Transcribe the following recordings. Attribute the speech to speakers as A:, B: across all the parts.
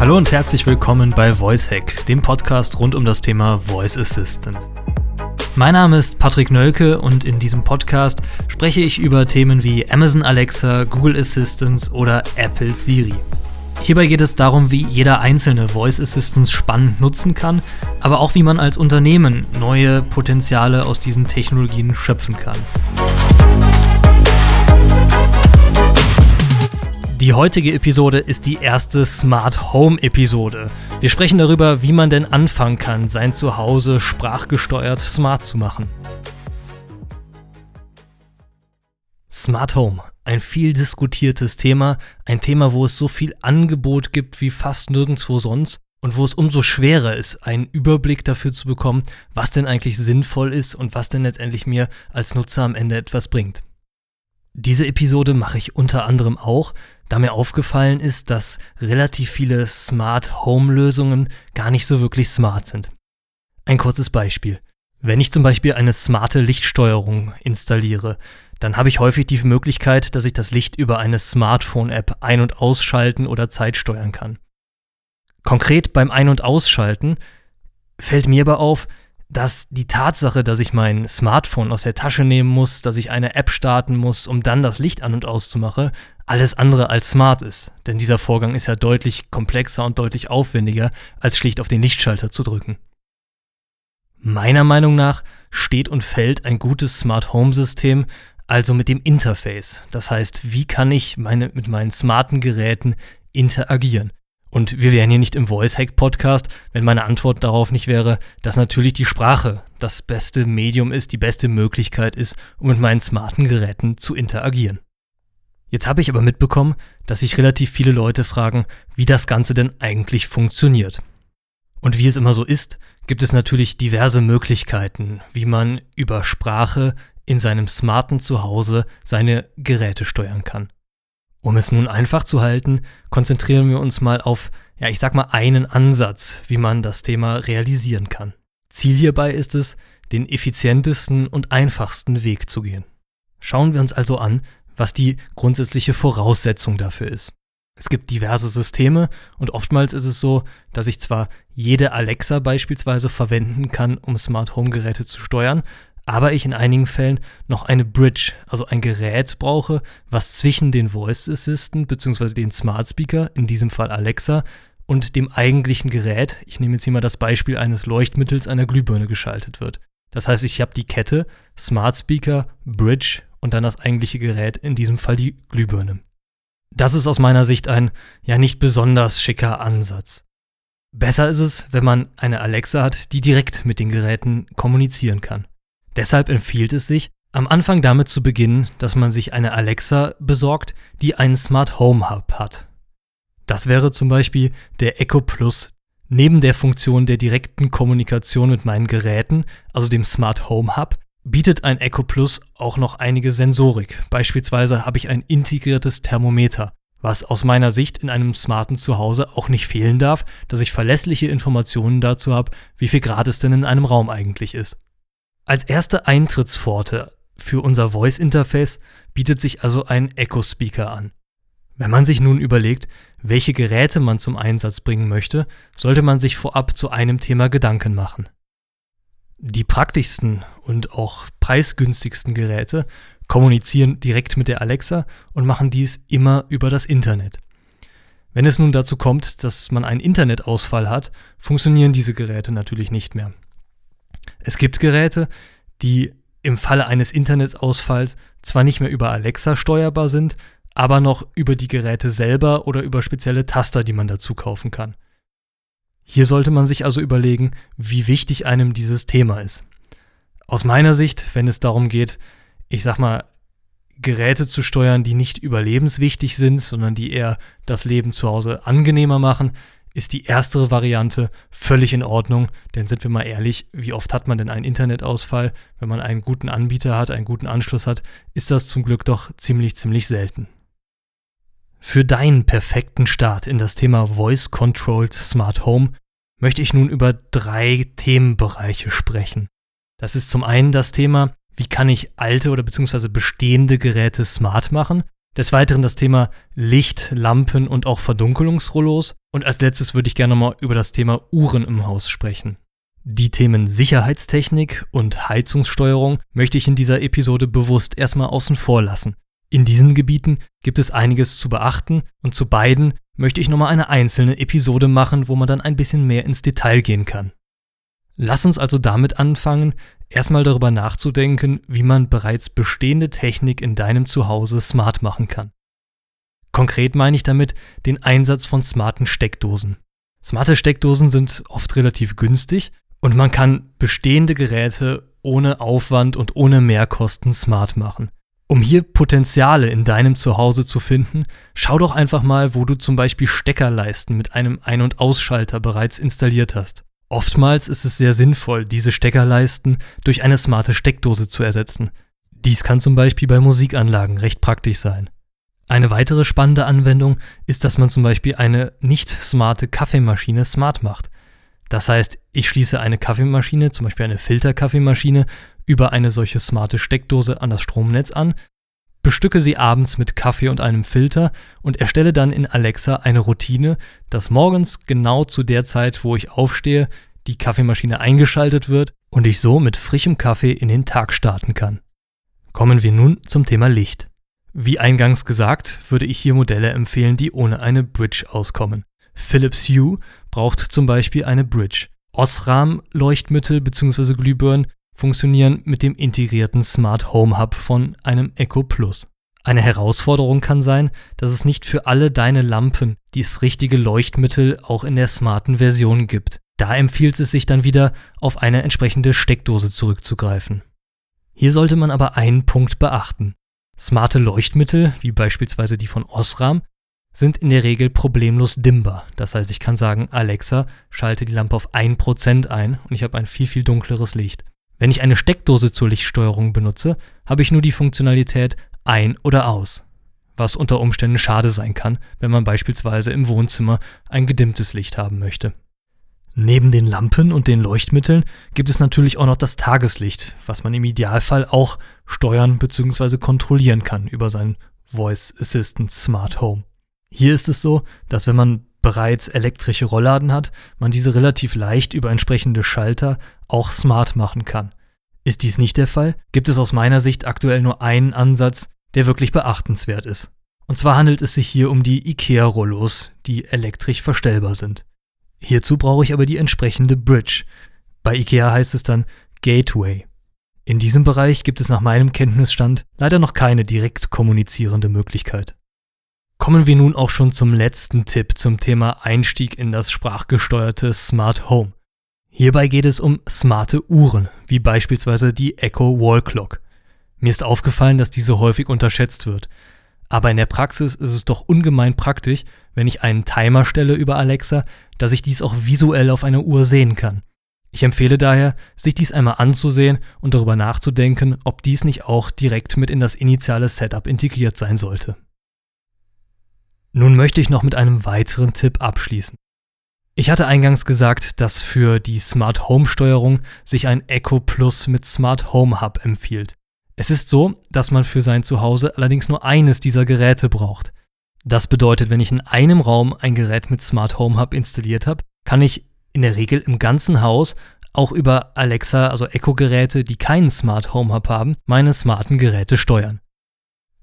A: Hallo und herzlich willkommen bei VoiceHack, dem Podcast rund um das Thema Voice Assistant. Mein Name ist Patrick Nölke und in diesem Podcast spreche ich über Themen wie Amazon Alexa, Google Assistant oder Apple Siri. Hierbei geht es darum, wie jeder einzelne Voice Assistant spannend nutzen kann, aber auch wie man als Unternehmen neue Potenziale aus diesen Technologien schöpfen kann. Die heutige Episode ist die erste Smart Home Episode. Wir sprechen darüber, wie man denn anfangen kann, sein Zuhause sprachgesteuert smart zu machen. Smart Home, ein viel diskutiertes Thema, ein Thema, wo es so viel Angebot gibt wie fast nirgendwo sonst und wo es umso schwerer ist, einen Überblick dafür zu bekommen, was denn eigentlich sinnvoll ist und was denn letztendlich mir als Nutzer am Ende etwas bringt. Diese Episode mache ich unter anderem auch, da mir aufgefallen ist, dass relativ viele Smart Home Lösungen gar nicht so wirklich smart sind. Ein kurzes Beispiel. Wenn ich zum Beispiel eine smarte Lichtsteuerung installiere, dann habe ich häufig die Möglichkeit, dass ich das Licht über eine Smartphone-App ein- und ausschalten oder zeitsteuern kann. Konkret beim Ein- und Ausschalten fällt mir aber auf, dass die Tatsache, dass ich mein Smartphone aus der Tasche nehmen muss, dass ich eine App starten muss, um dann das Licht an und auszumachen, alles andere als smart ist. Denn dieser Vorgang ist ja deutlich komplexer und deutlich aufwendiger, als schlicht auf den Lichtschalter zu drücken. Meiner Meinung nach steht und fällt ein gutes Smart Home System also mit dem Interface. Das heißt, wie kann ich meine, mit meinen smarten Geräten interagieren? Und wir wären hier nicht im Voice Hack Podcast, wenn meine Antwort darauf nicht wäre, dass natürlich die Sprache das beste Medium ist, die beste Möglichkeit ist, um mit meinen smarten Geräten zu interagieren. Jetzt habe ich aber mitbekommen, dass sich relativ viele Leute fragen, wie das Ganze denn eigentlich funktioniert. Und wie es immer so ist, gibt es natürlich diverse Möglichkeiten, wie man über Sprache in seinem smarten Zuhause seine Geräte steuern kann. Um es nun einfach zu halten, konzentrieren wir uns mal auf, ja, ich sag mal, einen Ansatz, wie man das Thema realisieren kann. Ziel hierbei ist es, den effizientesten und einfachsten Weg zu gehen. Schauen wir uns also an, was die grundsätzliche Voraussetzung dafür ist. Es gibt diverse Systeme und oftmals ist es so, dass ich zwar jede Alexa beispielsweise verwenden kann, um Smart Home Geräte zu steuern, aber ich in einigen Fällen noch eine Bridge, also ein Gerät brauche, was zwischen den Voice Assistant bzw. den Smart Speaker, in diesem Fall Alexa, und dem eigentlichen Gerät, ich nehme jetzt hier mal das Beispiel eines Leuchtmittels einer Glühbirne geschaltet wird. Das heißt, ich habe die Kette Smart Speaker, Bridge und dann das eigentliche Gerät, in diesem Fall die Glühbirne. Das ist aus meiner Sicht ein ja nicht besonders schicker Ansatz. Besser ist es, wenn man eine Alexa hat, die direkt mit den Geräten kommunizieren kann. Deshalb empfiehlt es sich, am Anfang damit zu beginnen, dass man sich eine Alexa besorgt, die einen Smart Home Hub hat. Das wäre zum Beispiel der Echo Plus. Neben der Funktion der direkten Kommunikation mit meinen Geräten, also dem Smart Home Hub, bietet ein Echo Plus auch noch einige Sensorik. Beispielsweise habe ich ein integriertes Thermometer, was aus meiner Sicht in einem smarten Zuhause auch nicht fehlen darf, dass ich verlässliche Informationen dazu habe, wie viel Grad es denn in einem Raum eigentlich ist. Als erste Eintrittspforte für unser Voice Interface bietet sich also ein Echo Speaker an. Wenn man sich nun überlegt, welche Geräte man zum Einsatz bringen möchte, sollte man sich vorab zu einem Thema Gedanken machen. Die praktischsten und auch preisgünstigsten Geräte kommunizieren direkt mit der Alexa und machen dies immer über das Internet. Wenn es nun dazu kommt, dass man einen Internetausfall hat, funktionieren diese Geräte natürlich nicht mehr. Es gibt Geräte, die im Falle eines Internetausfalls zwar nicht mehr über Alexa steuerbar sind, aber noch über die Geräte selber oder über spezielle Taster, die man dazu kaufen kann. Hier sollte man sich also überlegen, wie wichtig einem dieses Thema ist. Aus meiner Sicht, wenn es darum geht, ich sag mal, Geräte zu steuern, die nicht überlebenswichtig sind, sondern die eher das Leben zu Hause angenehmer machen, ist die erstere Variante völlig in Ordnung, denn sind wir mal ehrlich, wie oft hat man denn einen Internetausfall? Wenn man einen guten Anbieter hat, einen guten Anschluss hat, ist das zum Glück doch ziemlich, ziemlich selten. Für deinen perfekten Start in das Thema Voice Controlled Smart Home möchte ich nun über drei Themenbereiche sprechen. Das ist zum einen das Thema, wie kann ich alte oder beziehungsweise bestehende Geräte smart machen? Des Weiteren das Thema Licht, Lampen und auch Verdunkelungsrollos. Und als letztes würde ich gerne mal über das Thema Uhren im Haus sprechen. Die Themen Sicherheitstechnik und Heizungssteuerung möchte ich in dieser Episode bewusst erstmal außen vor lassen. In diesen Gebieten gibt es einiges zu beachten und zu beiden möchte ich nochmal eine einzelne Episode machen, wo man dann ein bisschen mehr ins Detail gehen kann. Lass uns also damit anfangen, erstmal darüber nachzudenken, wie man bereits bestehende Technik in deinem Zuhause smart machen kann. Konkret meine ich damit den Einsatz von smarten Steckdosen. Smarte Steckdosen sind oft relativ günstig und man kann bestehende Geräte ohne Aufwand und ohne Mehrkosten smart machen. Um hier Potenziale in deinem Zuhause zu finden, schau doch einfach mal, wo du zum Beispiel Steckerleisten mit einem Ein- und Ausschalter bereits installiert hast. Oftmals ist es sehr sinnvoll, diese Steckerleisten durch eine smarte Steckdose zu ersetzen. Dies kann zum Beispiel bei Musikanlagen recht praktisch sein. Eine weitere spannende Anwendung ist, dass man zum Beispiel eine nicht smarte Kaffeemaschine smart macht. Das heißt, ich schließe eine Kaffeemaschine, zum Beispiel eine Filterkaffeemaschine, über eine solche smarte Steckdose an das Stromnetz an, bestücke sie abends mit Kaffee und einem Filter und erstelle dann in Alexa eine Routine, dass morgens genau zu der Zeit, wo ich aufstehe, die Kaffeemaschine eingeschaltet wird und ich so mit frischem Kaffee in den Tag starten kann. Kommen wir nun zum Thema Licht. Wie eingangs gesagt, würde ich hier Modelle empfehlen, die ohne eine Bridge auskommen. Philips Hue braucht zum Beispiel eine Bridge. Osram Leuchtmittel bzw. Glühbirnen funktionieren mit dem integrierten Smart Home Hub von einem Echo Plus. Eine Herausforderung kann sein, dass es nicht für alle deine Lampen dieses richtige Leuchtmittel auch in der smarten Version gibt. Da empfiehlt es sich dann wieder, auf eine entsprechende Steckdose zurückzugreifen. Hier sollte man aber einen Punkt beachten. Smarte Leuchtmittel, wie beispielsweise die von Osram, sind in der Regel problemlos dimmbar. Das heißt, ich kann sagen, Alexa, schalte die Lampe auf 1% ein und ich habe ein viel, viel dunkleres Licht. Wenn ich eine Steckdose zur Lichtsteuerung benutze, habe ich nur die Funktionalität ein oder aus, was unter Umständen schade sein kann, wenn man beispielsweise im Wohnzimmer ein gedimmtes Licht haben möchte. Neben den Lampen und den Leuchtmitteln gibt es natürlich auch noch das Tageslicht, was man im Idealfall auch steuern bzw. kontrollieren kann über sein Voice Assistant Smart Home. Hier ist es so, dass wenn man bereits elektrische Rollladen hat, man diese relativ leicht über entsprechende Schalter auch smart machen kann. Ist dies nicht der Fall, gibt es aus meiner Sicht aktuell nur einen Ansatz, der wirklich beachtenswert ist. Und zwar handelt es sich hier um die IKEA-Rollos, die elektrisch verstellbar sind. Hierzu brauche ich aber die entsprechende Bridge. Bei IKEA heißt es dann Gateway. In diesem Bereich gibt es nach meinem Kenntnisstand leider noch keine direkt kommunizierende Möglichkeit. Kommen wir nun auch schon zum letzten Tipp zum Thema Einstieg in das sprachgesteuerte Smart Home. Hierbei geht es um smarte Uhren, wie beispielsweise die Echo Wall Clock. Mir ist aufgefallen, dass diese häufig unterschätzt wird. Aber in der Praxis ist es doch ungemein praktisch, wenn ich einen Timer stelle über Alexa, dass ich dies auch visuell auf einer Uhr sehen kann. Ich empfehle daher, sich dies einmal anzusehen und darüber nachzudenken, ob dies nicht auch direkt mit in das initiale Setup integriert sein sollte. Nun möchte ich noch mit einem weiteren Tipp abschließen. Ich hatte eingangs gesagt, dass für die Smart Home Steuerung sich ein Echo Plus mit Smart Home Hub empfiehlt. Es ist so, dass man für sein Zuhause allerdings nur eines dieser Geräte braucht. Das bedeutet, wenn ich in einem Raum ein Gerät mit Smart Home Hub installiert habe, kann ich in der Regel im ganzen Haus auch über Alexa, also Echo-Geräte, die keinen Smart Home Hub haben, meine smarten Geräte steuern.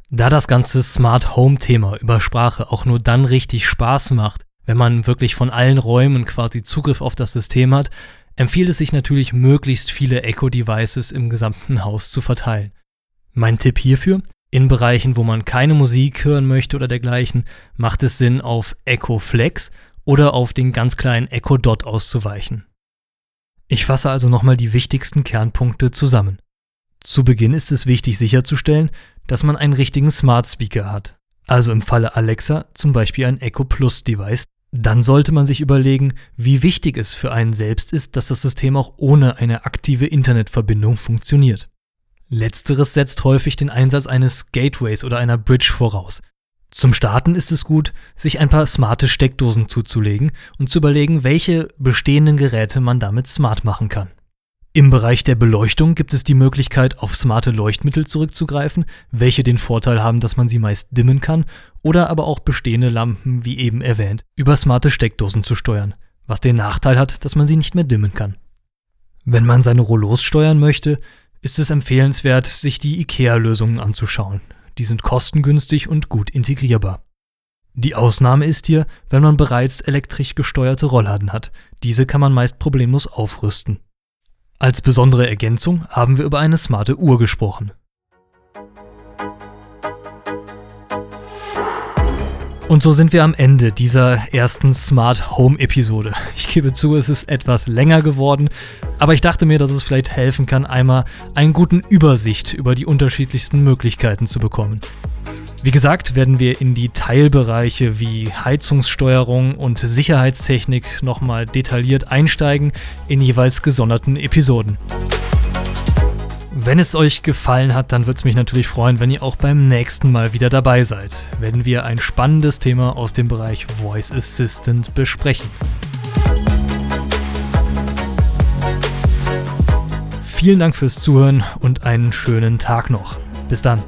A: Da das ganze Smart Home Thema über Sprache auch nur dann richtig Spaß macht, wenn man wirklich von allen Räumen quasi Zugriff auf das System hat, empfiehlt es sich natürlich möglichst viele Echo Devices im gesamten Haus zu verteilen. Mein Tipp hierfür, in Bereichen, wo man keine Musik hören möchte oder dergleichen, macht es Sinn, auf Echo Flex oder auf den ganz kleinen Echo Dot auszuweichen. Ich fasse also nochmal die wichtigsten Kernpunkte zusammen. Zu Beginn ist es wichtig sicherzustellen, dass man einen richtigen Smart Speaker hat. Also im Falle Alexa zum Beispiel ein Echo Plus Device. Dann sollte man sich überlegen, wie wichtig es für einen selbst ist, dass das System auch ohne eine aktive Internetverbindung funktioniert. Letzteres setzt häufig den Einsatz eines Gateways oder einer Bridge voraus. Zum Starten ist es gut, sich ein paar smarte Steckdosen zuzulegen und zu überlegen, welche bestehenden Geräte man damit smart machen kann. Im Bereich der Beleuchtung gibt es die Möglichkeit, auf smarte Leuchtmittel zurückzugreifen, welche den Vorteil haben, dass man sie meist dimmen kann, oder aber auch bestehende Lampen, wie eben erwähnt, über smarte Steckdosen zu steuern, was den Nachteil hat, dass man sie nicht mehr dimmen kann. Wenn man seine Rollos steuern möchte, ist es empfehlenswert, sich die IKEA-Lösungen anzuschauen. Die sind kostengünstig und gut integrierbar. Die Ausnahme ist hier, wenn man bereits elektrisch gesteuerte Rollladen hat. Diese kann man meist problemlos aufrüsten. Als besondere Ergänzung haben wir über eine smarte Uhr gesprochen. Und so sind wir am Ende dieser ersten Smart Home Episode. Ich gebe zu, es ist etwas länger geworden, aber ich dachte mir, dass es vielleicht helfen kann, einmal einen guten Übersicht über die unterschiedlichsten Möglichkeiten zu bekommen. Wie gesagt, werden wir in die Teilbereiche wie Heizungssteuerung und Sicherheitstechnik nochmal detailliert einsteigen in jeweils gesonderten Episoden. Wenn es euch gefallen hat, dann würde es mich natürlich freuen, wenn ihr auch beim nächsten Mal wieder dabei seid, wenn wir ein spannendes Thema aus dem Bereich Voice Assistant besprechen. Vielen Dank fürs Zuhören und einen schönen Tag noch. Bis dann.